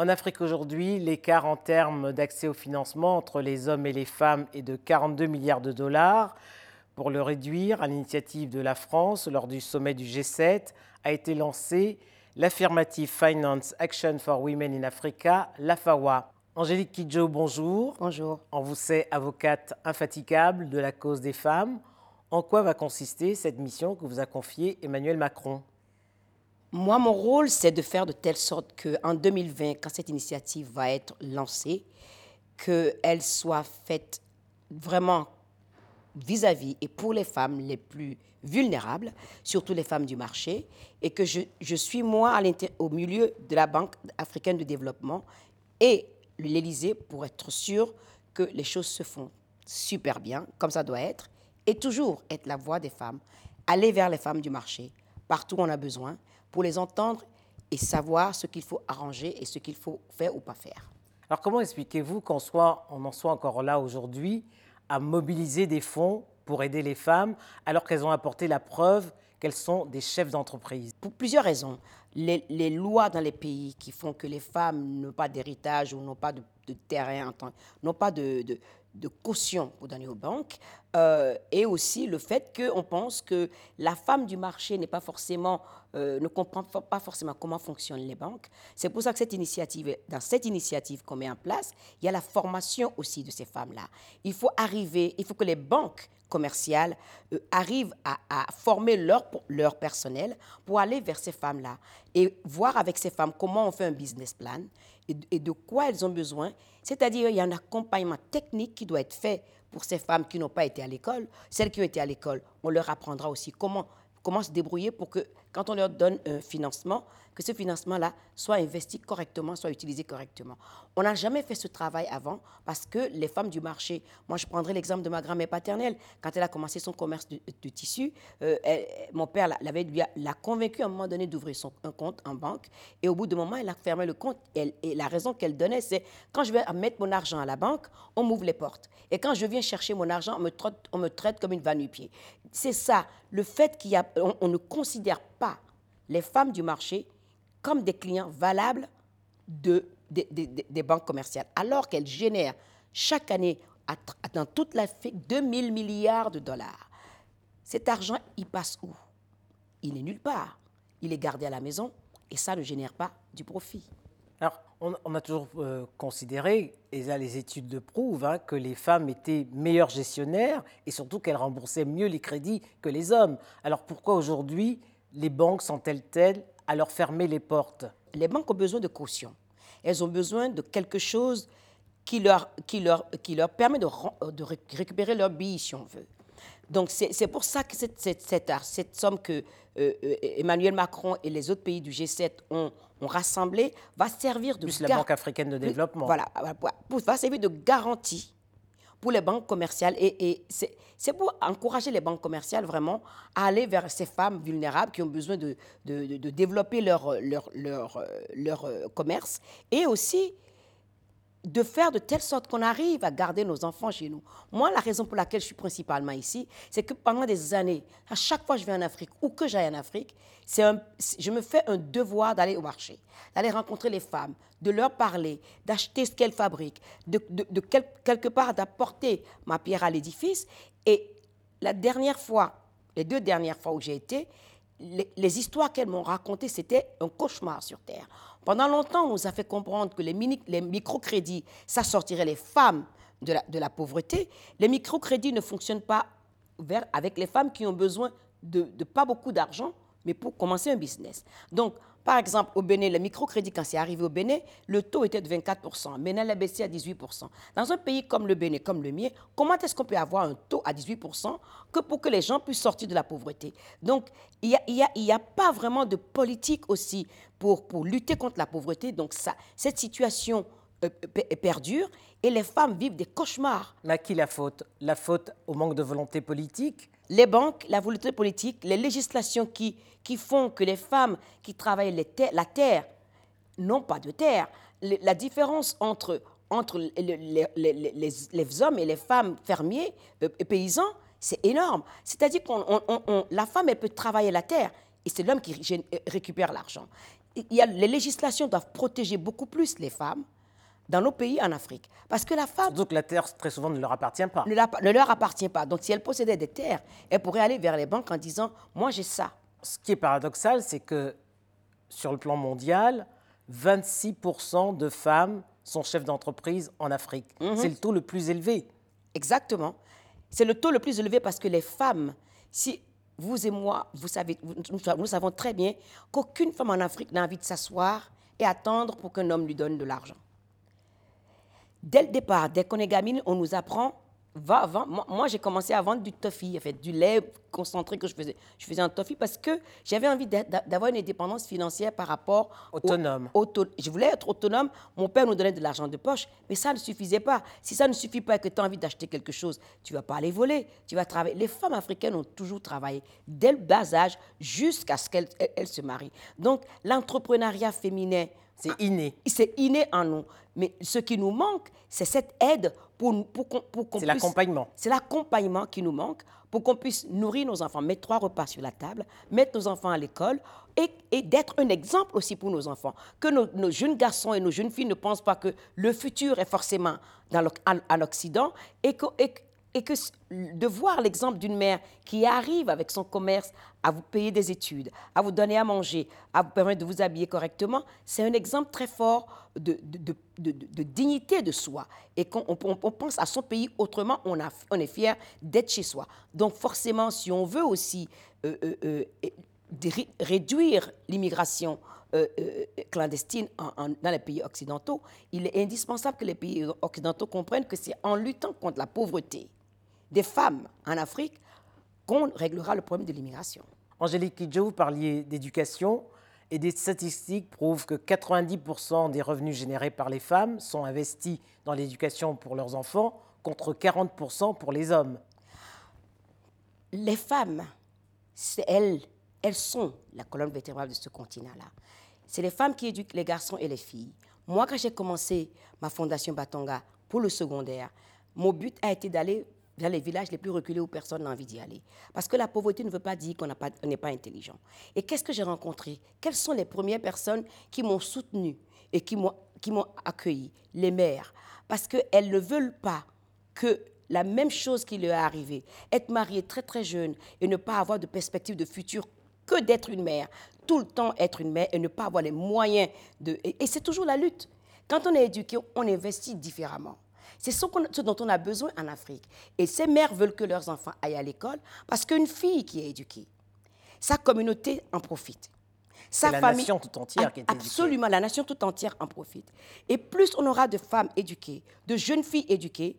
En Afrique aujourd'hui, l'écart en termes d'accès au financement entre les hommes et les femmes est de 42 milliards de dollars. Pour le réduire, à l'initiative de la France, lors du sommet du G7, a été lancé l'Affirmative Finance Action for Women in Africa, l'AFAWA. Angélique Kidjo, bonjour. Bonjour. On vous sait avocate infatigable de la cause des femmes. En quoi va consister cette mission que vous a confiée Emmanuel Macron? Moi, mon rôle, c'est de faire de telle sorte qu'en 2020, quand cette initiative va être lancée, qu'elle soit faite vraiment vis-à-vis et pour les femmes les plus vulnérables, surtout les femmes du marché, et que je, suis, moi, au milieu de la Banque africaine de développement et l'Élysée pour être sûr que les choses se font super bien, comme ça doit être, et toujours être la voix des femmes, aller vers les femmes du marché, partout où on a besoin, pour les entendre et savoir ce qu'il faut arranger et ce qu'il faut faire ou pas faire. Alors comment expliquez-vous qu'on soit, on en soit encore là aujourd'hui à mobiliser des fonds pour aider les femmes alors qu'elles ont apporté la preuve qu'elles sont des chefs d'entreprise? Pour plusieurs raisons. Les, les, lois dans les pays qui font que les femmes n'ont pas d'héritage ou n'ont pas de, de terrain, n'ont pas de, de, de, caution pour donner aux banques, euh, et aussi le fait qu'on pense que la femme du marché n'est pas forcément, euh, ne comprend pas forcément comment fonctionnent les banques. C'est pour ça que cette initiative, dans cette initiative qu'on met en place, il y a la formation aussi de ces femmes-là. Il faut arriver, il faut que les banques commerciales euh, arrivent à, à, former leur, leur personnel pour aller vers ces femmes-là et voir avec ces femmes comment on fait un business plan et, de quoi elles ont besoin. C'est-à-dire, il y a un accompagnement technique qui doit être fait pour ces femmes qui n'ont pas été à l'école. Celles qui ont été à l'école, on leur apprendra aussi comment, comment se débrouiller pour que, quand on leur donne un financement, que ce financement-là soit investi correctement, soit utilisé correctement. On n'a jamais fait ce travail avant parce que les femmes du marché, moi je prendrai l'exemple de ma grand-mère paternelle, quand elle a commencé son commerce de, de tissus, euh, mon père l'avait l'a convaincue à un moment donné d'ouvrir un compte en banque et au bout d'un moment, elle a fermé le compte et la raison qu'elle donnait, c'est quand je vais mettre mon argent à la banque, on m'ouvre les portes et quand je viens chercher mon argent, on me traite, comme une vanne-pied. C'est ça, le fait qu'il y a, on, on ne considère les femmes du marché comme des clients valables de, de, de, des banques commerciales, alors qu'elles génèrent chaque année à, dans toute l'Afrique 2 000 milliards de dollars. Cet argent, il passe où? Il n'est nulle part. Il est gardé à la maison et ça ne génère pas du profit. Alors, on, on a toujours euh, considéré, et là les études le prouvent, hein, que les femmes étaient meilleures gestionnaires et surtout qu'elles remboursaient mieux les crédits que les hommes. Alors pourquoi aujourd'hui les banques sont-elles telles à leur fermer les portes? Les banques ont besoin de caution. Elles ont besoin de quelque chose qui leur, qui leur, qui leur permet de, de récupérer leur billet, si on veut. Donc, c'est pour ça que cette, cette, cette, cette somme que euh, Emmanuel Macron et les autres pays du G7 ont, ont rassemblée va servir de... Plus la Banque africaine de développement. Voilà, va servir de garantie pour les banques commerciales. Et, c'est pour encourager les banques commerciales vraiment à aller vers ces femmes vulnérables qui ont besoin de, de, de, développer leur, leur, leur, commerce et aussi de faire de telle sorte qu'on arrive à garder nos enfants chez nous. Moi, la raison pour laquelle je suis principalement ici, c'est que pendant des années, à chaque fois que je vais en Afrique ou que j'aille en Afrique, je me fais un devoir d'aller au marché, d'aller rencontrer les femmes, de leur parler, d'acheter ce qu'elles fabriquent, de, de, de quel, quelque part d'apporter ma pierre à l'édifice. Et la dernière fois, les deux dernières fois où j'ai été, les, histoires qu'elles m'ont racontées, c'était un cauchemar sur Terre. Pendant longtemps, on nous a fait comprendre que les, microcrédits, ça sortirait les femmes de la, pauvreté. Les microcrédits ne fonctionnent pas avec les femmes qui ont besoin de, de pas beaucoup d'argent, mais pour commencer un business. Donc, par exemple, au Bénin, le microcrédit, quand c'est arrivé au Bénin, le taux était de 24%. Maintenant, il a baissé à 18%. Dans un pays comme le Bénin, comme le mien, comment est-ce qu'on peut avoir un taux à 18% que pour que les gens puissent sortir de la pauvreté? Donc, il n'y a, pas vraiment de politique aussi pour, pour lutter contre la pauvreté. Donc, cette situation euh, perdure et les femmes vivent des cauchemars. Mais à qui la faute? La faute au manque de volonté politique les banques, la volonté politique, les législations qui, qui font que les femmes qui travaillent la terre n'ont pas de terre. La différence entre, entre les, les, hommes et les femmes fermiers euh, paysans, c'est énorme. C'est-à-dire que la femme, elle peut travailler la terre et c'est l'homme qui euh, récupère l'argent. Les législations doivent protéger beaucoup plus les femmes dans nos pays en Afrique. Parce que la femme que la terre, très souvent, ne leur appartient pas. ne, la- ne leur appartient pas. Donc si elle possédait des terres, elle pourrait aller vers les banques en disant, moi j'ai ça. Ce qui est paradoxal, c'est que sur le plan mondial, 26% de femmes sont chefs d'entreprise en Afrique. C'est le taux le plus élevé. Exactement. C'est le taux le plus élevé parce que les femmes, si vous et moi, vous savez, nous savons très bien qu'aucune femme en Afrique n'a envie de s'asseoir et attendre pour qu'un homme lui donne de l'argent. Dès le départ, dès qu'on est gamine, on nous apprend, va, va. Moi, moi, j'ai commencé à vendre du toffee, en fait, du lait concentré que je faisais. Je faisais un toffee parce que j'avais envie d'avoir une indépendance financière par rapport au- Autonome. auto- je voulais être autonome. Mon père nous donnait de l'argent de poche, mais ça ne suffisait pas. Si ça ne suffit pas et que tu as envie d'acheter quelque chose, tu vas pas aller voler, tu vas travailler. Les femmes africaines ont toujours travaillé dès le bas âge jusqu'à ce qu'elles elles- elles se marient. Donc, l'entrepreneuriat féminin, C'est inné. c'est inné en nous. Mais ce qui nous manque, c'est cette aide pour, qu'on qu'on C'est l'accompagnement. C'est l'accompagnement qui nous manque pour qu'on puisse nourrir nos enfants, mettre trois repas sur la table, mettre nos enfants à l'école et, et d'être un exemple aussi pour nos enfants. Que nos, nos jeunes garçons et nos jeunes filles ne pensent pas que le futur est forcément dans à, à l'Occident et que, et, que- et que de voir l'exemple d'une mère qui arrive avec son commerce à vous payer des études, à vous donner à manger, à vous permettre de vous habiller correctement, c'est un exemple très fort de, dignité de soi. Et quand on, pense à son pays autrement, on, est fier d'être chez soi. Donc forcément, si on veut aussi euh, euh, euh, réduire l'immigration clandestine dans les pays occidentaux, il est indispensable que les pays occidentaux comprennent que c'est en luttant contre la pauvreté des femmes en Afrique qu'on réglera le problème de l'immigration. Angélique Kidjo, vous parliez d'éducation et des statistiques prouvent que 90% des revenus générés par les femmes sont investis dans l'éducation pour leurs enfants contre 40% pour les hommes. les femmes, c'est elles, elles sont la colonne vertébrale de ce continent-là. C'est les femmes qui éduquent les garçons et les filles. Moi, quand j'ai commencé ma fondation Batonga pour le secondaire, mon but a été d'aller vers les villages les plus reculés où personne n'a envie d'y aller. Parce que la pauvreté ne veut pas dire qu'on n'est pas intelligent. Et qu'est-ce que j'ai rencontré? Quelles sont les premières personnes qui m'ont soutenu et qui m'ont accueilli? Les mères. Parce qu'elles ne veulent pas que la même chose qui leur est arrivée, être mariée très très jeune et ne pas avoir de perspective de futur que d'être une mère, tout le temps être une mère et ne pas avoir les moyens de... Et c'est toujours la lutte. Quand on est éduqué, on investit différemment. C'est ce, dont on a besoin en Afrique. Et ces mères veulent que leurs enfants aillent à l'école parce qu'une fille qui est éduquée, sa communauté en profite. Sa la nation tout entière qui est éduquée. Absolument, la nation tout entière en profite. Et plus on aura de femmes éduquées, de jeunes filles éduquées,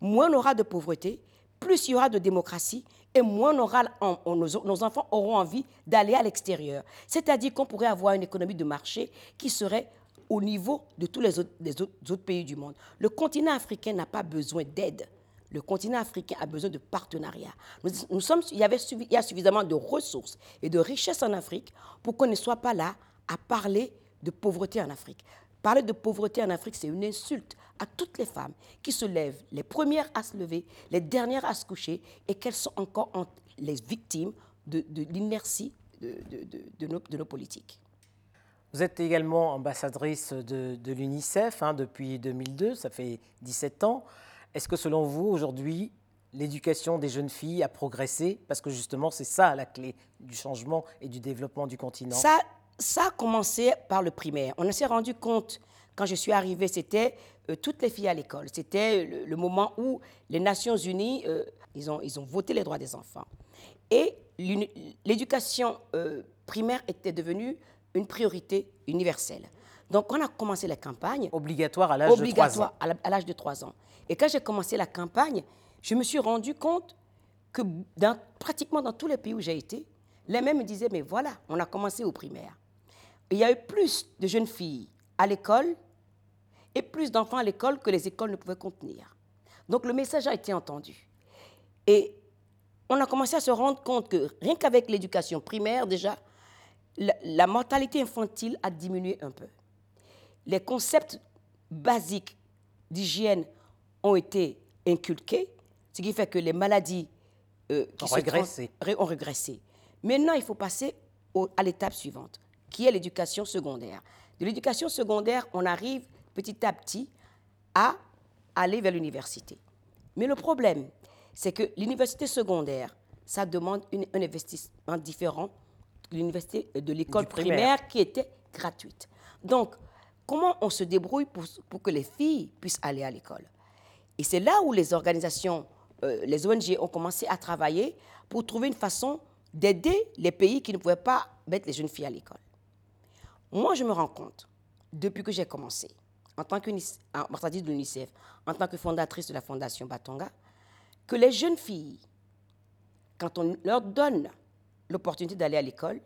moins on aura de pauvreté, plus il y aura de démocratie et moins on aura, on- on- nos, nos enfants auront envie d'aller à l'extérieur. C'est-à-dire qu'on pourrait avoir une économie de marché qui serait au niveau de tous les autres, pays du monde. Le continent africain n'a pas besoin d'aide. Le continent africain a besoin de partenariat. Nous, nous sommes, il, y avait, a suffisamment de ressources et de richesses en Afrique pour qu'on ne soit pas là à parler de pauvreté en Afrique. Parler de pauvreté en Afrique, c'est une insulte à toutes les femmes qui se lèvent, les premières à se lever, les dernières à se coucher, et qu'elles sont encore en- les victimes de, l'inertie de nos politiques. Vous êtes également ambassadrice de, l'UNICEF hein, depuis 2002, ça fait 17 ans. Est-ce que selon vous, aujourd'hui, l'éducation des jeunes filles a progressé? Parce que justement, c'est ça la clé du changement et du développement du continent. Ça, ça a commencé par le primaire. On s'est rendu compte, quand je suis arrivée, c'était euh, toutes les filles à l'école. C'était le, le moment où les Nations Unies, euh, ils, ont, ils ont voté les droits des enfants. Et l'éducation euh, primaire était devenue une priorité universelle. Donc, on a commencé la campagne Obligatoire à l'âge de 3 ans. obligatoire à l'âge de 3 ans. Et quand j'ai commencé la campagne, je me suis rendu compte que dans, pratiquement dans tous les pays où j'ai été, les mêmes me disaient, mais voilà, on a commencé au primaire. Il y a eu plus de jeunes filles à l'école et plus d'enfants à l'école que les écoles ne pouvaient contenir. Donc le message a été entendu. Et on a commencé à se rendre compte que rien qu'avec l'éducation primaire, déjà, la, mortalité infantile a diminué un peu. Les concepts basiques d'hygiène ont été inculqués, ce qui fait que les maladies euh, qui Ont se régressé. ont régressé. Maintenant, il faut passer à l'étape suivante, qui est l'éducation secondaire. De l'éducation secondaire, on arrive petit à petit à aller vers l'université. Mais le problème, c'est que l'université secondaire, ça demande un investissement différent l'université de l'école primaire. qui était gratuite. Donc, comment on se débrouille pour, pour que les filles puissent aller à l'école? Et c'est là où les organisations, euh, les ONG ont commencé à travailler pour trouver une façon d'aider les pays qui ne pouvaient pas mettre les jeunes filles à l'école. Moi, je me rends compte, depuis que j'ai commencé, en tant qu'ambassadrice de l'UNICEF, en tant que fondatrice de la Fondation Batonga, que les jeunes filles, quand on leur donne l'opportunité d'aller à l'école,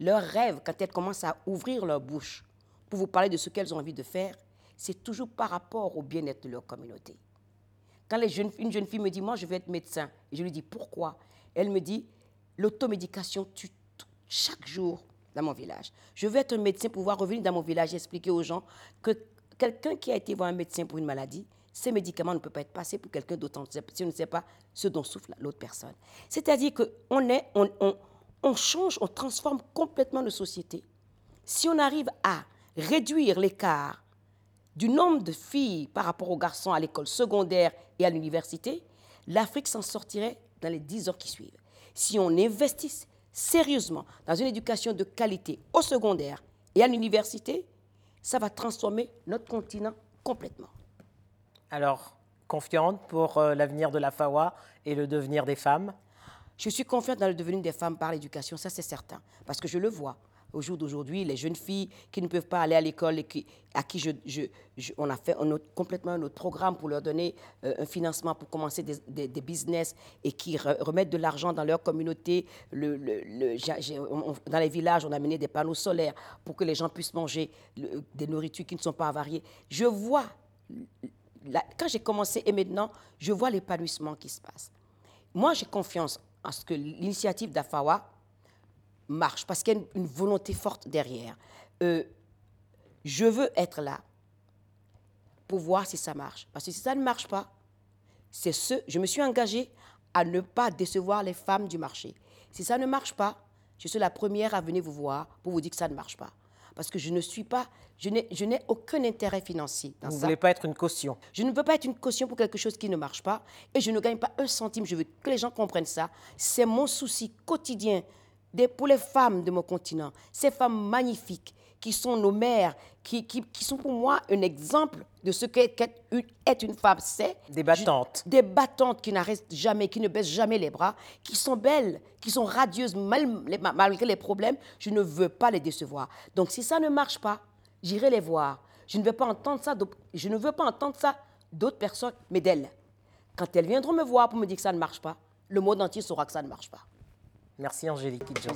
leurs rêves, quand elles commencent à ouvrir leur bouche pour vous parler de ce qu'elles ont envie de faire, c'est toujours par rapport au bien-être de leur communauté. Quand une jeune fille me dit, moi je veux être médecin, et je lui dis pourquoi, elle me dit, l'automédication tue chaque jour dans mon village. Je veux être un médecin pour pouvoir revenir dans mon village et expliquer aux gens que quelqu'un qui a été voir un médecin pour une maladie, ces médicaments ne peuvent pas être passés pour quelqu'un d'autre si on ne sait pas ce dont souffre l'autre personne. C'est-à-dire qu'on change, on transforme complètement nos sociétés. Si on arrive à réduire l'écart du nombre de filles par rapport aux garçons à l'école secondaire et à l'université, l'Afrique s'en sortirait dans les dix ans qui suivent. Si on investit sérieusement dans une éducation de qualité au secondaire et à l'université, ça va transformer notre continent complètement. Alors, confiante pour euh, l'avenir de la FAWA et le devenir des femmes? Je suis confiante dans le devenir des femmes par l'éducation, ça c'est certain, parce que je le vois au jour d'aujourd'hui, les jeunes filles qui ne peuvent pas aller à l'école et qui, à qui on a fait un autre, complètement un autre programme pour leur donner euh, un financement pour commencer des, business et qui remettent de l'argent dans leur communauté. Dans les villages, on a mené des panneaux solaires pour que les gens puissent manger des nourritures qui ne sont pas avariées. Je vois, quand j'ai commencé et maintenant, je vois l'épanouissement qui se passe. Moi, j'ai confiance en ce que l'initiative d'Afawa marche, parce qu'il y a une, volonté forte derrière. Euh, je veux être là pour voir si ça marche. Parce que si ça ne marche pas, c'est ce, je me suis engagée à ne pas décevoir les femmes du marché. Si ça ne marche pas, je suis la première à venir vous voir pour vous dire que ça ne marche pas. Parce que je ne suis pas, je n'ai aucun intérêt financier dans vous ne voulez pas être une caution. Je ne veux pas être une caution pour quelque chose qui ne marche pas et je ne gagne pas un centime. Je veux que les gens comprennent ça. C'est mon souci quotidien pour les femmes de mon continent, ces femmes magnifiques qui sont nos mères, qui, qui, sont pour moi un exemple de ce qu'est être une femme. C'est des battantes. des battantes qui n'arrêtent jamais, qui ne baissent jamais les bras, qui sont belles, qui sont radieuses malgré les problèmes. Je ne veux pas les décevoir. Donc si ça ne marche pas, j'irai les voir. Je ne veux pas entendre ça. Je ne veux pas entendre ça d'autres personnes, mais d'elles. Quand elles viendront me voir pour me dire que ça ne marche pas, le monde entier saura que ça ne marche pas. Merci Angélique Kidjo.